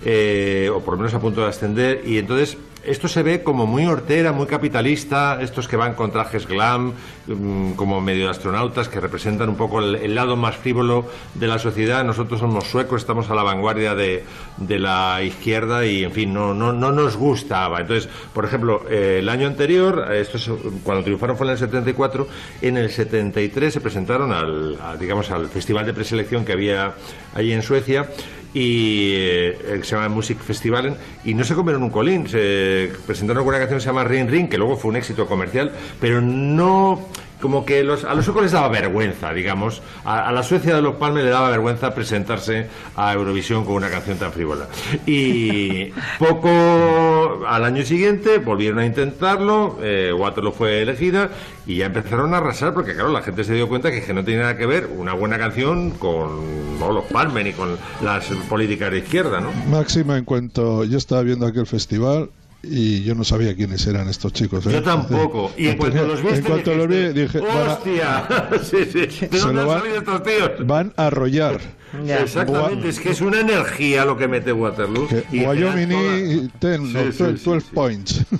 eh, o por lo menos a punto de ascender, y entonces esto se ve como muy hortera, muy capitalista, estos que van con trajes glam, mm, como medio astronautas, que representan un poco el, lado más frívolo de la sociedad. Nosotros somos suecos, estamos a la vanguardia de, la izquierda y, en fin, no, no, no nos gustaba. Entonces, por ejemplo, eh, el año anterior, esto es, cuando triunfaron fue en el 74, en el 73 se presentaron al, digamos, al festival de preselección que había allí en Suecia y eh, se llama Music Festivalen y no se comieron un colín. Se presentaron con una canción que se llama Ring Ring que luego fue un éxito comercial pero no como que los, a los suecos les daba vergüenza digamos a, a la Suecia de los Palmes le daba vergüenza presentarse a Eurovisión con una canción tan frívola y poco al año siguiente volvieron a intentarlo eh, Waterloo fue elegida y ya empezaron a arrasar porque claro la gente se dio cuenta que, que no tenía nada que ver una buena canción con no, los Palmes ni con las políticas de izquierda ¿no? Máxima, en cuanto yo estaba viendo aquel festival y yo no sabía quiénes eran estos chicos. ¿eh? Yo tampoco. Y en cuanto los viste, en cuanto los vi, dije, van a- ¡Hostia! sí, sí. ¿De dónde han van- salido estos tíos? van a arrollar. Exactamente, es que es una energía lo que mete Waterloo. y Wyoming, ten, Sí, no, sí, 12, sí, 12 points.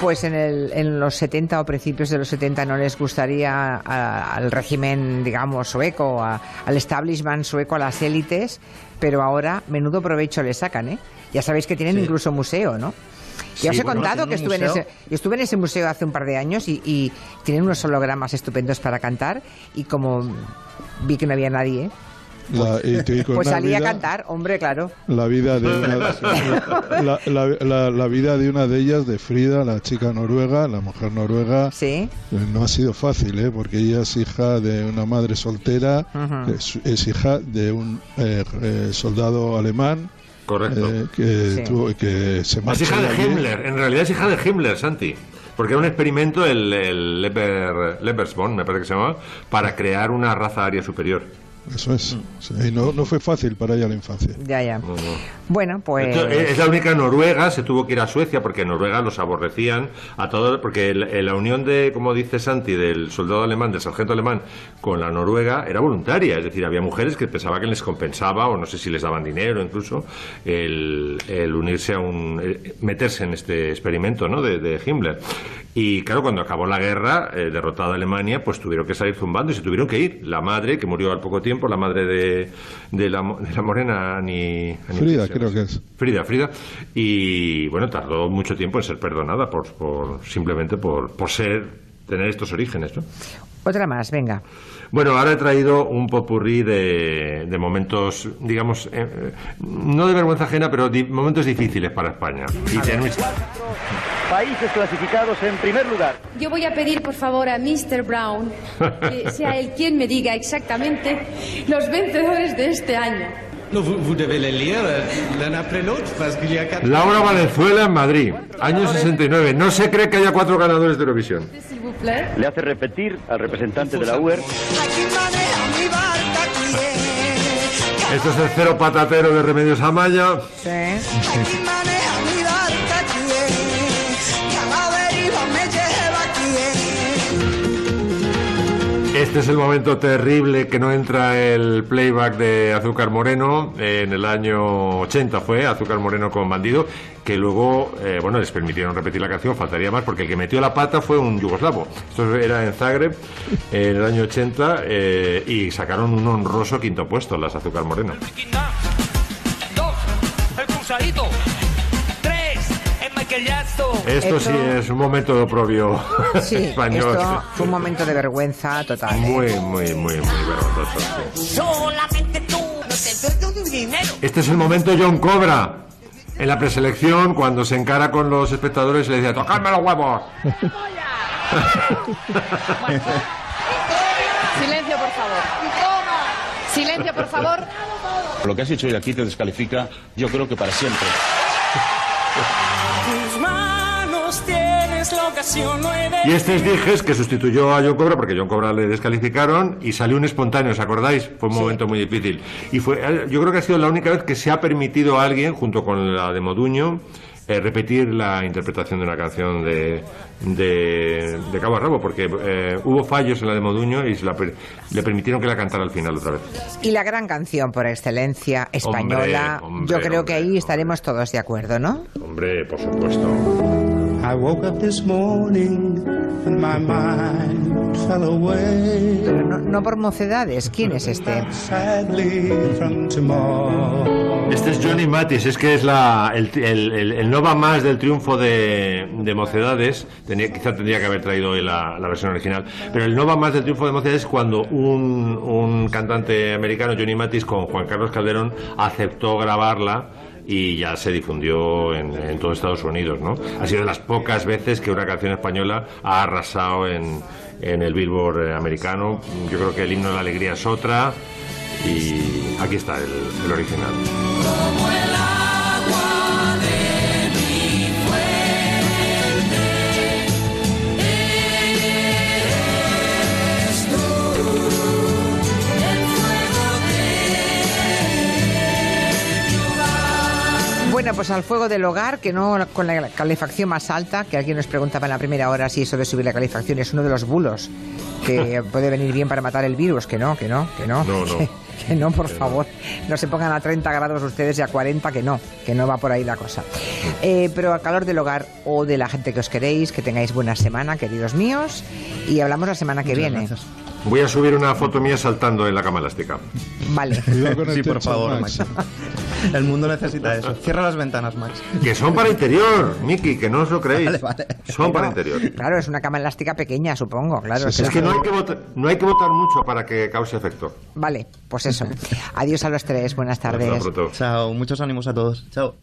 Pues en, el, en los 70 o principios de los 70 no les gustaría a- al régimen, digamos, sueco, a- al establishment sueco, a las élites, pero ahora menudo provecho le sacan, ¿eh? Ya sabéis que tienen Sí. incluso museo, ¿no? Ya Sí, os he bueno, contado que estuve en, ese, yo estuve en ese museo hace un par de años y, y tienen unos hologramas estupendos para cantar y como vi que no había nadie, La- y te digo, pues una salí a vida- cantar, hombre, claro. La vida de una, la, la- la- la vida de una de ellas, de Frida, la chica noruega, la mujer noruega, sí. no ha sido fácil, ¿eh? porque ella es hija de una madre soltera, Ujú. es, es hija de un eh, eh, soldado alemán Correcto. eh, que, Sí. tuvo- que se Es hija de. Himmler, en realidad es hija de Himmler, Santi. Porque era un experimento, el, el Leber, Lebersborn, me parece que se llamaba, para crear una raza aria superior. Eso es. Sí, y no, no fue fácil para ella la infancia. Ya, ya. Bueno, pues... Esto es la única noruega, se tuvo que ir a Suecia porque en Noruega los aborrecían a todos, porque el- el- la unión de, como dice Santi, del soldado alemán, del sargento alemán con la noruega era voluntaria, es decir, había mujeres que pensaban que les compensaba, o no sé si les daban dinero incluso, el, el unirse a un, eh, meterse en este experimento ¿no? de, de Himmler. Y claro, cuando acabó la guerra, eh, derrotada Alemania, pues tuvieron que salir zumbando y se tuvieron que ir. La madre, que murió al poco tiempo, la madre de, de, la, mo- de la morena, Frida, creo que es. Frida, Frida. Y bueno, tardó mucho tiempo en ser perdonada por, por simplemente por, por ser, tener estos orígenes, ¿no? Otra más, venga. Bueno, ahora he traído un popurrí de, de momentos, digamos, eh, eh, no de vergüenza ajena, pero di- momentos difíciles para España. Y. Países clasificados en primer lugar. Yo voy a pedir por favor a Mr. Brown que sea él quien me diga exactamente los vencedores de este año. No, vous, vous devez les lire l'un après l'autre parce qu'il y a quatre. Laura Valenzuela en Madrid, año 69. No se cree que haya cuatro ganadores de Eurovisión. Le hace repetir al representante de la UER. Esto es el cero patatero de Remedios Amaya. Este es el momento terrible que no entra el playback de Azúcar Moreno en el año 80 fue Azúcar Moreno con Bandido que luego eh, bueno les permitieron repetir la canción faltaría más porque el que metió la pata fue un yugoslavo. Esto era en Zagreb en el año 80 eh, y sacaron un honroso quinto puesto las Azúcar Moreno esto sí es un momento de oprobio Sí, español esto fue un momento de vergüenza total. ¿eh? muy muy muy muy vergonzoso. Solamente tú. No te doy tu dinero. Este es el momento John Cobra. En la preselección, cuando se encara con los espectadores, le decía, ¡tocadme los huevos! Silencio, por favor. Silencio, por favor. Lo que has hecho hoy aquí te descalifica, yo creo que para siempre. Y este es Dijes, que sustituyó a John Cobra, porque John Cobra le descalificaron, y salió un espontáneo, ¿os acordáis? Fue un momento muy difícil. Y fue, eh, yo creo que ha sido la única vez que se ha permitido a alguien, junto con la de Moduño, eh, repetir la interpretación de una canción de, de, de Cabo a Rabo, porque eh, hubo fallos en la de Moduño y se la le permitieron que la cantara al final otra vez. Y la gran canción por excelencia española, Hombre, hombre, yo creo que ahí estaremos todos de acuerdo, ¿no? Hombre, por supuesto. I woke up this morning and my mind fell away. Pero no, no por mocedades, ¿quién es este? Sadly from tomorrow. Este es Johnny Matis, es que es la, el, el, el- el no va más del triunfo de, de Mocedades. Tenía, quizá tendría que haber traído hoy la, la versión original. Pero el no va más del triunfo de Mocedades es cuando un, un cantante americano, Johnny Matis, con Juan Carlos Calderón, aceptó grabarla y ya se difundió en, en todo Estados Unidos, ¿no? Ha sido de las pocas veces que una canción española ha arrasado en, en el Billboard eh, americano. Yo creo que el himno de la alegría es otra y aquí está el, el original. Bueno, pues al fuego del hogar, que no con la calefacción más alta, que alguien nos preguntaba en la primera hora si eso de subir la calefacción es uno de los bulos que puede venir bien para matar el virus, que no, que no, que no. No, no. Que, que no, por favor. No se pongan a 30 grados ustedes y a 40, que no, que no va por ahí la cosa. Eh, pero al calor del hogar o de la gente que os queréis, que tengáis buena semana, queridos míos, y hablamos la semana que viene. Voy a subir una foto mía saltando en la cama elástica. Vale. Sí, por favor, Max. El mundo necesita eso. Cierra las ventanas, Max. Que son para interior, Miki, que no os lo creéis. Vale, vale. Son para interior. Claro, es una cama elástica pequeña, supongo, claro. Es que no hay que, votar, no hay que votar mucho para que cause efecto. Vale, pues eso. Adiós a los tres, buenas tardes. Hasta pronto. Chao, muchos ánimos a todos. Chao.